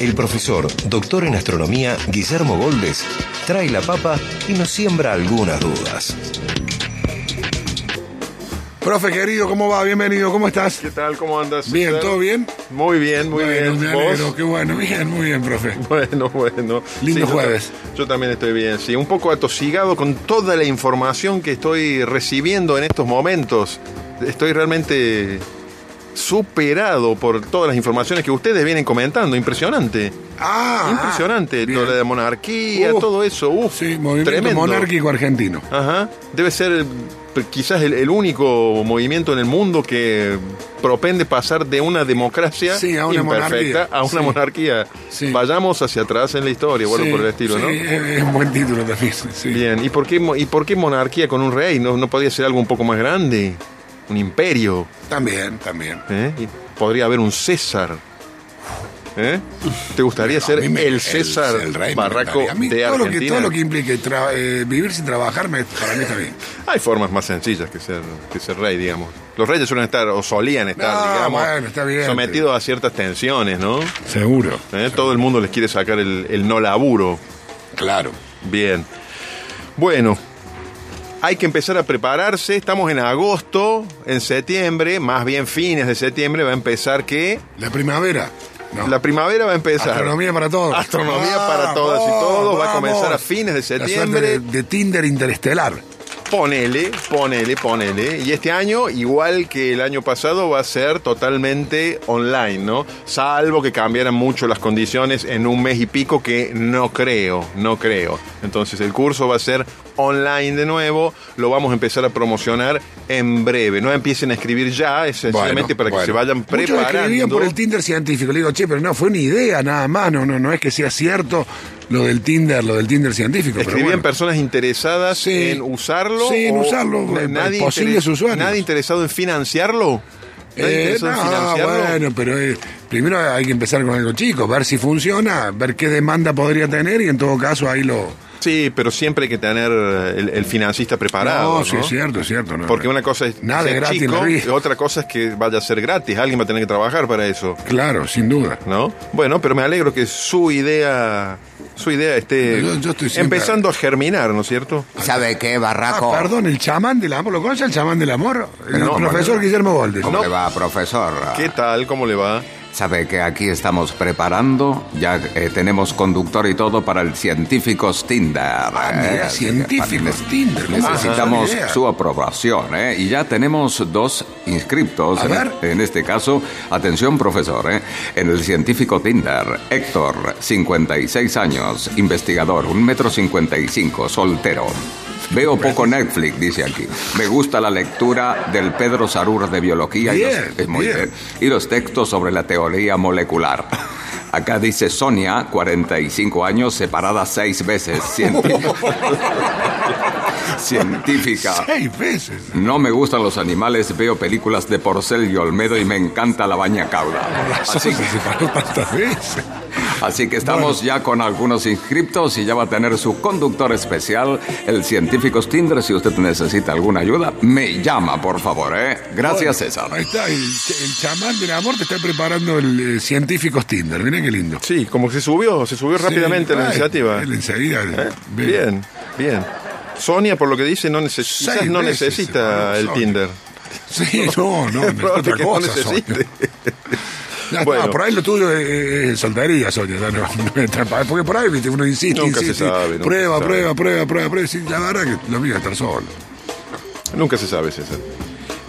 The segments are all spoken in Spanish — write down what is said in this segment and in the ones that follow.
el profesor, doctor en astronomía, Guillermo Goldes, trae la papa y nos siembra algunas dudas. Profe querido, ¿cómo va? Bienvenido, ¿cómo estás? ¿Qué tal? ¿Cómo andas? Bien? ¿todo bien? Muy bien, muy Bueno, bien. me ¿Vos? alegro, qué bueno, bien, muy bien, profe. Bueno, bueno. Lindo jueves. Yo, también estoy bien, sí. Un poco atosigado con toda la información que estoy recibiendo en estos momentos. Estoy realmente superado por todas las informaciones que ustedes vienen comentando. Impresionante. Ah, Impresionante. bien. Lo de la monarquía, Uh, todo eso. Uf, Sí, movimiento tremendo. monárquico argentino. Ajá. Debe ser el- quizás el, el único movimiento en el mundo que propende pasar de una democracia Sí, a una imperfecta monarquía. a una Sí. monarquía. Sí. Vayamos hacia atrás en la historia, o algo Sí, por el estilo, sí, ¿no? Es, un buen título también. Bien, ¿Y por, qué, ¿y por qué monarquía con un rey? ¿No, no podía ser algo un poco más grande? Un imperio. También, también. ¿eh? Y podría haber un César. ¿eh? ¿Te gustaría ser me- el César el rey Barraco encantaría. A mí de todo lo, que, Argentina? todo lo que implique tra- eh, vivir sin trabajar, me- para mí está bien. Hay formas más sencillas que ser, que ser rey, digamos. Los reyes suelen estar, o solían estar, No, digamos, bueno, está bien. sometidos a ciertas tensiones, ¿no? Seguro. ¿Eh? Todo el mundo les quiere sacar el, el no laburo. Claro. Bien. Bueno, hay que empezar a prepararse. Estamos en agosto, en septiembre, más bien fines de septiembre, va a empezar que La primavera. No. la primavera va a empezar. Astronomía para todos. Astronomía Ah, para todas y todos. Va a comenzar a fines de La suerte septiembre. de, de Tinder interestelar. Ponele, ponele, ponele. Y este año, igual que el año pasado, va a ser totalmente online, ¿no? Salvo que cambiaran mucho las condiciones en un mes y pico, que no creo, no creo. Entonces el curso va a ser online de nuevo, lo vamos a empezar a promocionar en breve. No empiecen a escribir ya, es sencillamente para que bueno. se vayan Muchos preparando. escribían por el Tinder científico. Le digo, che, pero no, fue una idea nada más. No, no, no es que sea cierto lo del Tinder, lo del Tinder científico. pero Escribían bueno. personas interesadas Sí. en usarlo. Sí, en usarlo, eh, nadie posibles usuarios. Nadie interesado en financiarlo. Eh, no, bueno, pero eh, primero hay que empezar con algo chico, ver si funciona, ver qué demanda podría tener y en todo caso ahí lo... Sí, pero siempre hay que tener el, el financista preparado. no, sí, ¿no? es cierto, es cierto. no, Porque una cosa es Nada ser es gratis chico, y otra cosa es que vaya a ser gratis. Alguien va a tener que trabajar para eso, Claro, sin duda. ¿no? Bueno, pero me alegro que su idea, su idea esté Yo- yo estoy siempre- empezando a germinar, ¿no es cierto? ¿Sabe qué, Ah, Barraco? perdón, el chamán del amor, ¿lo conoce el chamán del amor? El No, profesor Guillermo Goldes. ¿Cómo No. le va, profesor? ¿Qué tal? ¿Cómo le va? ¿Sabe que aquí estamos preparando? Ya eh, tenemos conductor y todo para el Científicos Tinder. Ah, mira, eh, Científicos para- Tinder, ¿cómo Necesitamos su aprobación, ¿eh? Y ya tenemos dos inscriptos. A en, ver. en este caso, atención, profesor, ¿eh? En el Científico Tinder, Héctor, 56 años, investigador, un metro 55, soltero. Veo poco Netflix, dice aquí. Me gusta la lectura del Pedro Sarur de biología y, los, es muy bien. bien. y los textos sobre la teoría molecular. Acá dice Sonia, 45 años, separada seis veces. Científica. Científica. Seis veces. No me gustan los animales, veo películas de Porcel y Olmedo y me encanta la baña cauda. Así, se separó tantas veces. Así que estamos ya con algunos inscriptos y ya va a tener su conductor especial, el Científicos Tinder. Si usted necesita alguna ayuda, me llama, por favor, ¿eh? Gracias, César. Ahí está, el, el chamán del amor te está preparando el eh, Científicos Tinder. Miren qué lindo. Sí, como que se subió, se subió rápidamente Sí, la ay, iniciativa. él enseguida. ¿Eh? Bien, bien. Sonia, por lo que dice, no, neces- Seis quizás no veces necesita el Tinder. Sí, no, no, no, probable otra no cosa. necesite. Bueno. está, por ahí lo tuyo es, es soltería, Sonia. no- no porque por ahí viste, uno insiste, Nunca se insiste. sabe, prueba, se sabe. prueba, prueba, prueba, prueba. Sí, la verdad que lo mío es estar solo. Nunca se sabe, César.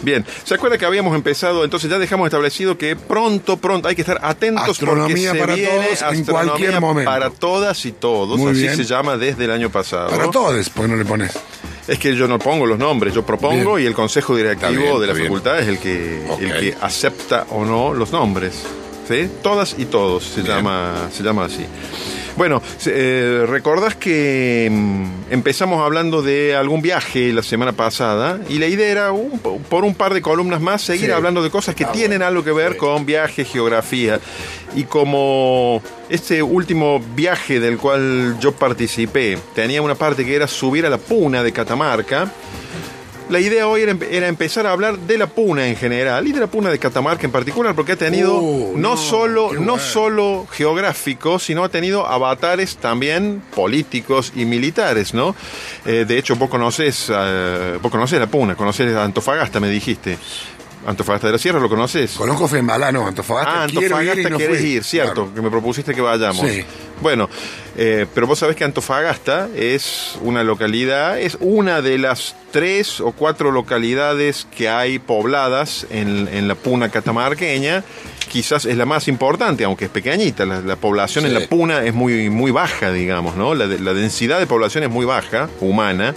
Bien, ¿se acuerda que habíamos empezado? Entonces ya dejamos establecido que pronto, pronto hay que estar atentos Astronomía porque se para viene todos en cualquier momento. Para todas y todos, Muy así bien. se llama desde el año pasado. Para todos, pues no le pones. Es que yo no pongo los nombres, yo propongo Bien. y el consejo directivo bien, de la facultad es el que, el que acepta o no los nombres. ¿Sí? Todas y todos se Bien. llama, se llama así. Bueno, eh, ¿recordás que mm, empezamos hablando de algún viaje la semana pasada? Y la idea era, un- por un par de columnas más, seguir Sí. hablando de cosas que Ah, tienen bueno. algo que ver Sí. con viaje, geografía. Y como este último viaje del cual yo participé tenía una parte que era subir a la puna de Catamarca, la idea hoy era, empe- era empezar a hablar de la puna en general y de la puna de Catamarca en particular, porque ha tenido Uh, no, no, solo, no solo geográfico, sino ha tenido avatares también políticos y militares, ¿no? Eh, de hecho, vos conoces, eh, vos conoces la puna, conoces Antofagasta, me dijiste. Antofagasta de la Sierra, ¿lo conoces? Conozco Fembalano, Antofagasta. Ah, quiero ir Antofagasta y no querés fui. ir, cierto, Claro. que me propusiste que vayamos. Sí. Bueno, eh, pero vos sabés que Antofagasta es una localidad, es una de las tres o cuatro localidades que hay pobladas en, en la puna catamarqueña. Quizás es la más importante, aunque es pequeñita. La, la población en la puna es muy, muy baja, digamos, ¿no? La densidad de población es muy baja, humana.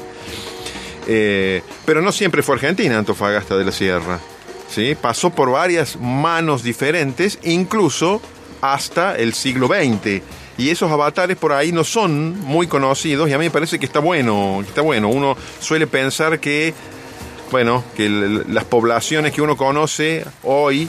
Eh, pero no siempre fue Argentina, Antofagasta de la Sierra. ¿sí? Pasó por varias manos diferentes, incluso hasta el siglo XX. Y esos avatares por ahí no son muy conocidos y a mí me parece que está bueno, está bueno. Uno suele pensar que, bueno, que las poblaciones que uno conoce hoy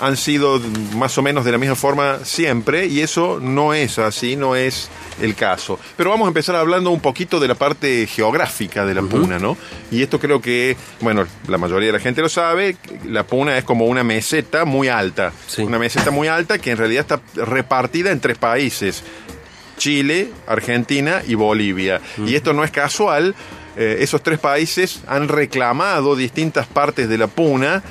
han sido más o menos de la misma forma siempre y eso no es así, no es el caso. Pero vamos a empezar hablando un poquito de la parte geográfica de la puna, ¿no? Y esto creo que, bueno, la mayoría de la gente lo sabe, la puna es como una meseta muy alta, Sí. una meseta muy alta que en realidad está repartida en tres países. Chile, Argentina y Bolivia. Y esto no es casual. eh, esos tres países han reclamado distintas partes de la puna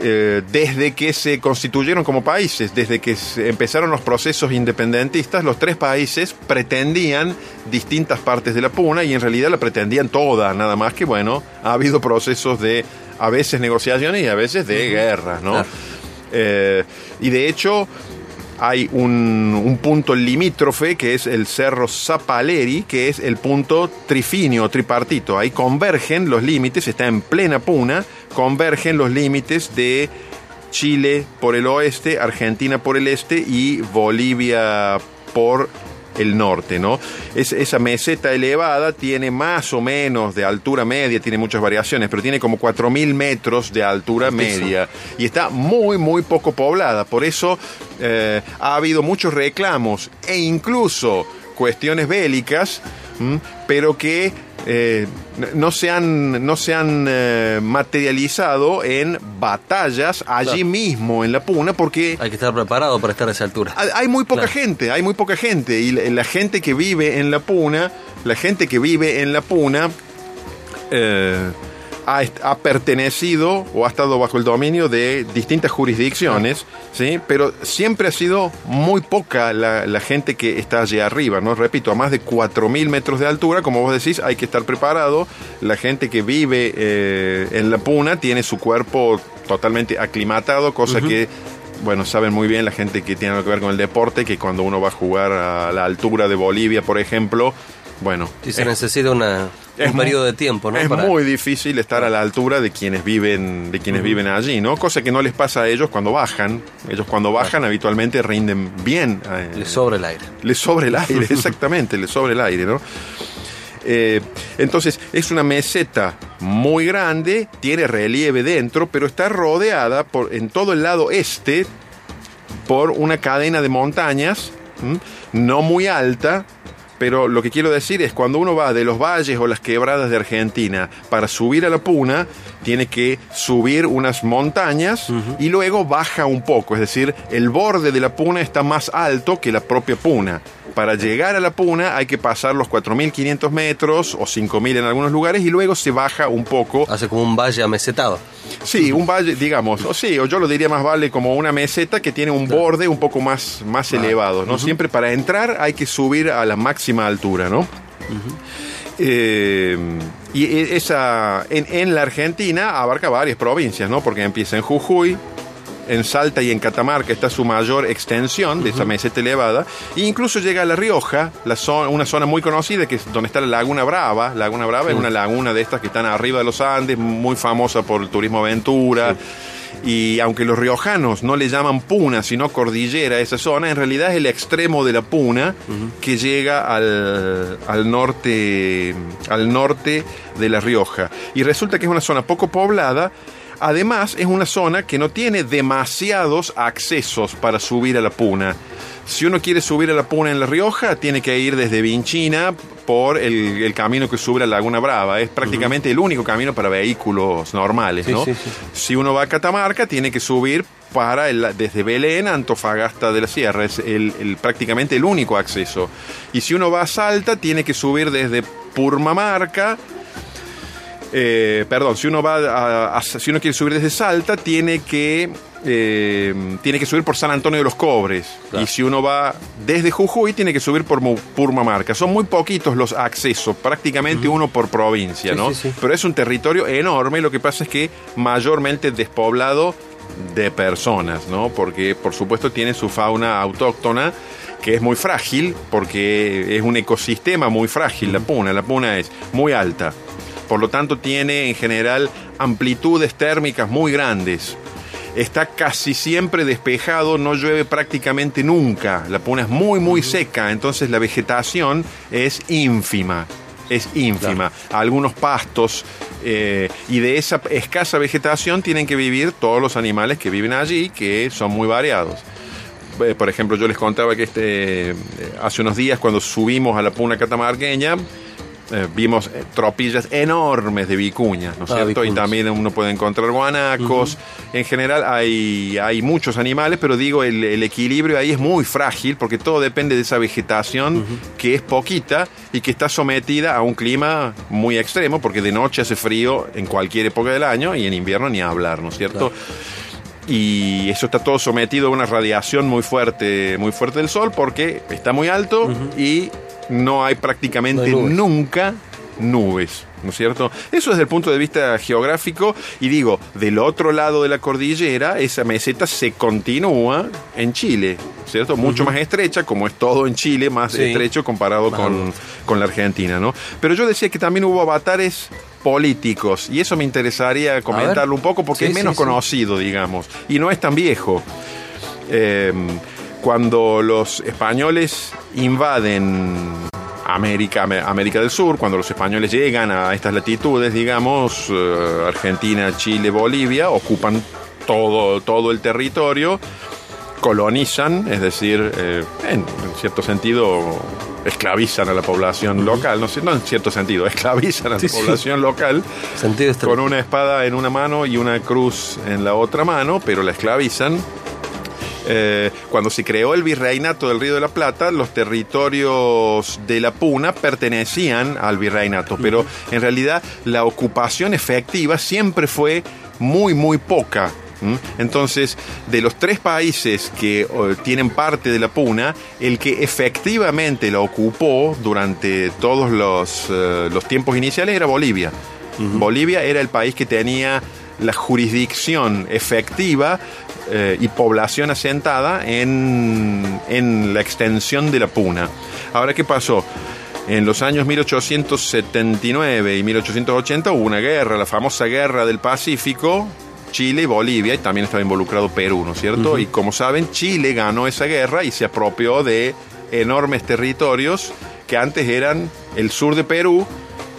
eh, desde que se constituyeron como países, desde que empezaron los procesos independentistas, los tres países pretendían distintas partes de la puna y en realidad la pretendían toda, nada más que bueno, ha habido procesos de a veces negociaciones y a veces de guerras, ¿no? Claro. Eh, y de hecho hay un, un punto limítrofe que es el Cerro Zapaleri, que es el punto trifinio, tripartito. Ahí convergen los límites, está en plena puna, convergen los límites de Chile por el oeste, Argentina por el este y Bolivia por el norte, ¿no? Es, esa meseta elevada tiene más o menos de altura media, tiene muchas variaciones, pero tiene como 4.000 metros de altura media y está muy, muy poco poblada. Por eso eh, ha habido muchos reclamos e incluso cuestiones bélicas, ¿m? pero que eh, no se han, no se han eh, materializado en batallas allí Claro. mismo en la puna, porque Hay que estar preparado para estar a esa altura. hay- muy poca Claro. gente, hay muy poca gente. Y la, la gente que vive en la puna, la gente que vive en la puna, eh, ha, pertenecido o ha estado bajo el dominio de distintas jurisdicciones, ¿sí? pero siempre ha sido muy poca la, la gente que está allí arriba, ¿no? Repito, a más de 4.000 metros de altura, como vos decís, hay que estar preparado. La gente que vive eh, en la puna tiene su cuerpo totalmente aclimatado, cosa que bueno, saben muy bien la gente que tiene algo que ver con el deporte, que cuando uno va a jugar a la altura de Bolivia, por ejemplo, bueno, Y se es, necesita una, es un periodo de tiempo, ¿no? es Para- muy difícil estar a la altura de quienes viven, de quienes viven allí, ¿no? Cosa que no les pasa a ellos cuando bajan. Ellos cuando bajan habitualmente rinden bien. eh, Le sobra el aire. le sobra el aire, exactamente, le sobra el aire, ¿no? Eh, entonces, es una meseta muy grande, tiene relieve dentro, pero está rodeada por, en todo el lado este por una cadena de montañas, ¿m? no muy alta, pero lo que quiero decir es cuando uno va de los valles o las quebradas de Argentina para subir a la Puna, tiene que subir unas montañas y luego baja un poco, es decir, el borde de la Puna está más alto que la propia Puna. Para llegar a la Puna hay que pasar los 4.500 metros o 5.000 en algunos lugares y luego se baja un poco Hace como un valle amesetado. Sí, un valle, digamos, o sí, o yo lo diría más vale como una meseta que tiene un borde un poco más, más elevado, ¿no? Siempre para entrar hay que subir a la máxima altura, ¿no? Eh, y e- esa, en, en la Argentina abarca varias provincias, ¿no? Porque empieza en Jujuy, en Salta y en Catamarca está su mayor extensión de esa meseta elevada, e incluso llega a La Rioja, la zona, una zona muy conocida que es donde está la Laguna Brava. Laguna Brava es una laguna de estas que están arriba de los Andes, muy famosa por el turismo aventura. Y aunque los riojanos no le llaman puna, sino cordillera a esa zona, en realidad es el extremo de la puna que llega al, al norte, al norte de La Rioja. Y resulta que es una zona poco poblada. Además, es una zona que no tiene demasiados accesos para subir a la puna. Si uno quiere subir a la Puna en La Rioja, tiene que ir desde Vinchina por el, el camino que sube a Laguna Brava. Es prácticamente el único camino para vehículos normales, Sí, ¿no? sí, sí. Si uno va a Catamarca, tiene que subir para el- desde Belén a Antofagasta de la Sierra. Es el, el- prácticamente el único acceso. Y si uno va a Salta, tiene que subir desde Purmamarca. Eh, perdón, si uno va a, a- si uno quiere subir desde Salta, tiene que eh, tiene que subir por San Antonio de los Cobres. Claro. Y si uno va desde Jujuy, tiene que subir por Purmamarca. Son muy poquitos los accesos, prácticamente uno por provincia, Sí, ¿no? sí, sí. Pero es un territorio enorme, lo que pasa es que mayormente despoblado de personas, ¿no? Porque por supuesto tiene su fauna autóctona que es muy frágil, porque es un ecosistema muy frágil la puna. La puna es muy alta, por lo tanto tiene en general amplitudes térmicas muy grandes. Está casi siempre despejado, no llueve prácticamente nunca. La puna es muy, muy seca, entonces la vegetación es ínfima. Es ínfima. Algunos pastos eh, y de esa escasa vegetación tienen que vivir todos los animales que viven allí, que son muy variados. Eh, Por ejemplo, yo les contaba que este, eh, hace unos días cuando subimos a la puna catamarqueña, eh, vimos eh, tropillas enormes de vicuñas, ¿no es Ah, cierto? Y también uno puede encontrar guanacos. En general hay, hay muchos animales, pero digo, el, el equilibrio ahí es muy frágil porque todo depende de esa vegetación que es poquita y que está sometida a un clima muy extremo porque de noche hace frío en cualquier época del año y en invierno ni hablar, ¿no es cierto? Y eso está todo sometido a una radiación muy fuerte, muy fuerte del sol porque está muy alto y no hay prácticamente No hay nubes. nunca nubes, ¿no es cierto? Eso desde el punto de vista geográfico y digo, del otro lado de la cordillera esa meseta se continúa en Chile, ¿cierto? Mucho más estrecha, como es todo en Chile, más Sí. estrecho comparado con, con la Argentina, ¿no? Pero yo decía que también hubo avatares políticos y eso me interesaría comentarlo un poco porque Sí, es menos sí, sí. conocido, digamos, y no es tan viejo. Eh, cuando los españoles invaden América, Am- América del Sur, cuando los españoles llegan a estas latitudes, digamos, eh, Argentina, Chile, Bolivia, ocupan todo, todo el territorio, colonizan, es decir, eh, en, en cierto sentido esclavizan a la población local, no, no en cierto sentido, esclavizan a la Sí, población local Sentido con estratégico. una espada en una mano y una cruz en la otra mano, pero la esclavizan. Eh, cuando se creó el virreinato del Río de la Plata, los territorios de la Puna pertenecían al virreinato, pero en realidad la ocupación efectiva siempre fue muy, muy poca. Entonces, de los tres países que eh, tienen parte de la Puna, el que efectivamente la ocupó durante todos los, eh, los tiempos iniciales era Bolivia. Bolivia era el país que tenía la jurisdicción efectiva eh, y población asentada en, en la extensión de la Puna. Ahora, ¿qué pasó? En los años 1879 y 1880 hubo una guerra, la famosa guerra del Pacífico, Chile y Bolivia, y también estaba involucrado Perú, ¿no es cierto? Y como saben, Chile ganó esa guerra y se apropió de enormes territorios que antes eran el sur de Perú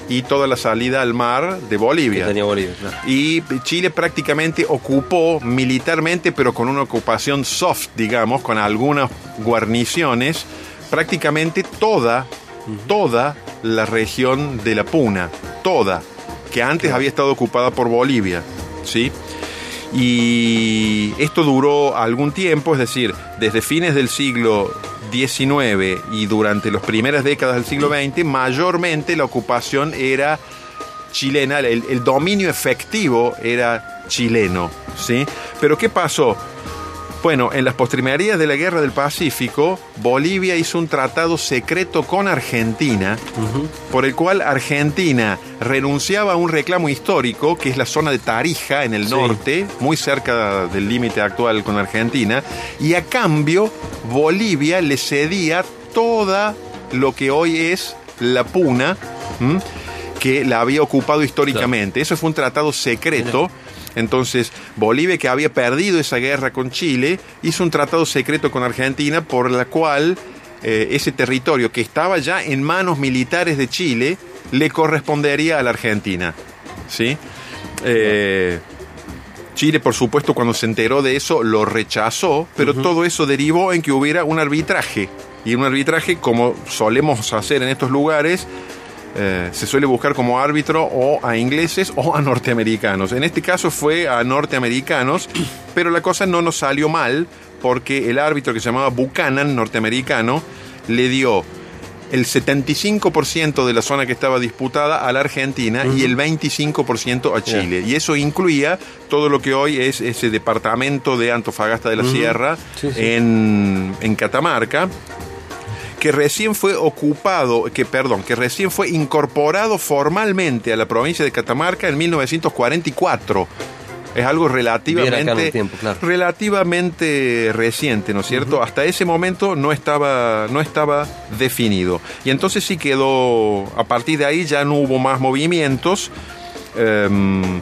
y toda la salida al mar de que Bolivia. tenía Bolivia, claro. Y Chile prácticamente ocupó militarmente, pero con una ocupación soft, digamos, con algunas guarniciones, prácticamente toda, toda la región de la Puna, toda, que antes había estado ocupada por Bolivia, ¿sí? Y esto duró algún tiempo, es decir, desde fines del siglo XIX y durante las primeras décadas del siglo XX, mayormente la ocupación era chilena, el, el dominio efectivo era chileno, ¿sí? Pero ¿qué pasó? Bueno, en las postrimerías de la Guerra del Pacífico, Bolivia hizo un tratado secreto con Argentina, por el cual Argentina renunciaba a un reclamo histórico, que es la zona de Tarija, en el Sí. norte, muy cerca del límite actual con Argentina, y a cambio Bolivia le cedía toda lo que hoy es la Puna, ¿m? que la había ocupado históricamente. Eso fue un tratado secreto. Entonces, Bolivia, que había perdido esa guerra con Chile, hizo un tratado secreto con Argentina por la cual eh, ese territorio que estaba ya en manos militares de Chile le correspondería a la Argentina. ¿Sí? Eh, Chile, por supuesto, cuando se enteró de eso, lo rechazó, pero todo eso derivó en que hubiera un arbitraje. Y un arbitraje, como solemos hacer en estos lugares, eh, se suele buscar como árbitro o a ingleses o a norteamericanos. En este caso fue a norteamericanos, pero la cosa no nos salió mal porque el árbitro que se llamaba Buchanan, norteamericano, le dio el 75% de la zona que estaba disputada a la Argentina y el 25% a Chile. Y eso incluía todo lo que hoy es ese departamento de Antofagasta de la Sierra Sí, sí. En, en Catamarca que recién fue ocupado, que perdón, que recién fue incorporado formalmente a la provincia de Catamarca en 1944. Es algo relativamente, el tiempo, claro. relativamente reciente, ¿no es cierto? Hasta ese momento no estaba, no estaba definido. Y entonces sí quedó, a partir de ahí ya no hubo más movimientos. Em,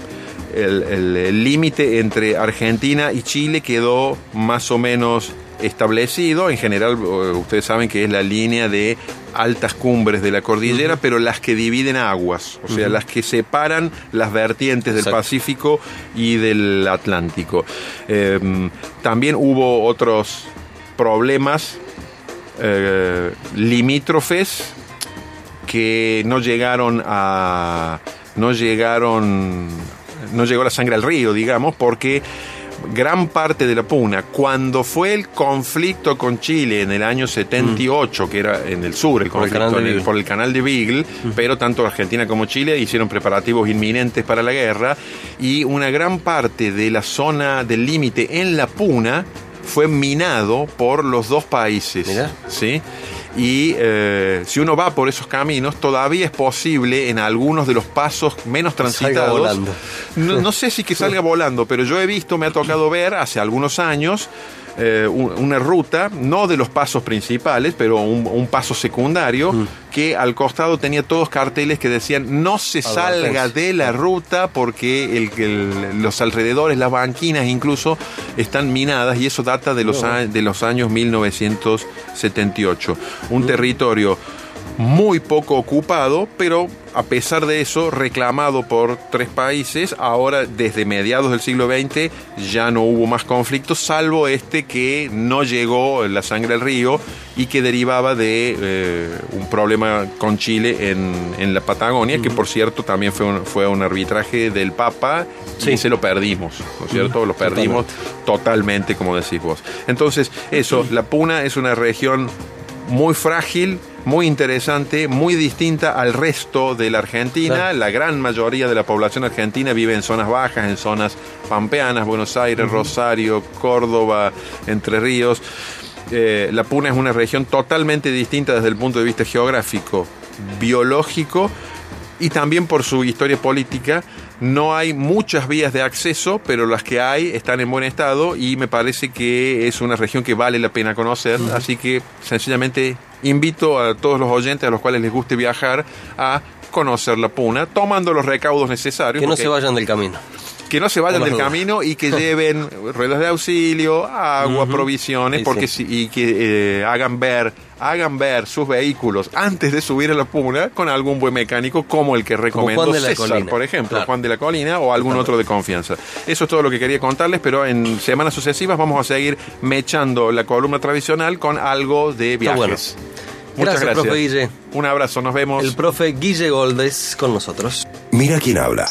el límite entre Argentina y Chile quedó más o menos establecido. En general, eh, ustedes saben que es la línea de altas cumbres de la cordillera, pero las que dividen aguas, o sea, las que separan las vertientes del Exacto. Pacífico y del Atlántico. Em, también hubo otros problemas eh, limítrofes que no llegaron a no llegaron no llegó la sangre al río digamos porque gran parte de la puna cuando fue el conflicto con Chile en el año 78 que era en el sur el Por el conflicto el- por el canal de Beagle pero tanto Argentina como Chile hicieron preparativos inminentes para la guerra y una gran parte de la zona del límite en la puna fue minado por los dos países Mirá. ¿sí? Y eh, si uno va por esos caminos, todavía es posible en algunos de los pasos menos transitados. no sé si que salga volando, pero yo he visto, me ha tocado ver hace algunos años eh, un- una ruta, no de los pasos principales, pero un, un paso secundario, Mm. que al costado tenía todos carteles que decían no se salga de la ruta porque el- el- los alrededores, las banquinas incluso, están minadas y eso data de los, a- de los años 1978. Un territorio muy poco ocupado, pero a pesar de eso reclamado por tres países, ahora desde mediados del siglo XX ya no hubo más conflictos, salvo este que no llegó la sangre al río y que derivaba de eh, un problema con Chile en, en la Patagonia, que por cierto también fue un, fue un arbitraje del Papa y se lo perdimos, ¿no es cierto? Lo perdimos totalmente, como decís vos. Entonces, eso, la Puna es una región muy frágil, muy interesante, muy distinta al resto de la Argentina. Claro. La gran mayoría de la población argentina vive en zonas bajas, en zonas pampeanas, Buenos Aires, Rosario, Córdoba, Entre Ríos. Eh, la Puna es una región totalmente distinta desde el punto de vista geográfico, biológico y también por su historia política. No hay muchas vías de acceso, pero las que hay están en buen estado y me parece que es una región que vale la pena conocer. Así que sencillamente invito a todos los oyentes a los cuales les guste viajar a conocer la Puna, tomando los recaudos necesarios. Que no se vayan del camino. Que no se vayan del dudas. camino y que lleven ruedas de auxilio, agua, provisiones, Sí, porque sí. si- y que eh, hagan ver, hagan ver sus vehículos antes de subir a la puna con algún buen mecánico como el que recomendó Juan de la César, Colina. por ejemplo, Claro. Juan de la Colina o algún otro de confianza. Eso es todo lo que quería contarles, pero en semanas sucesivas vamos a seguir mechando la columna tradicional con algo de viajes. Muchas Gracias, gracias. profe Guille. Un abrazo, nos vemos. El profe Guille Goldes con nosotros. Mira quién habla.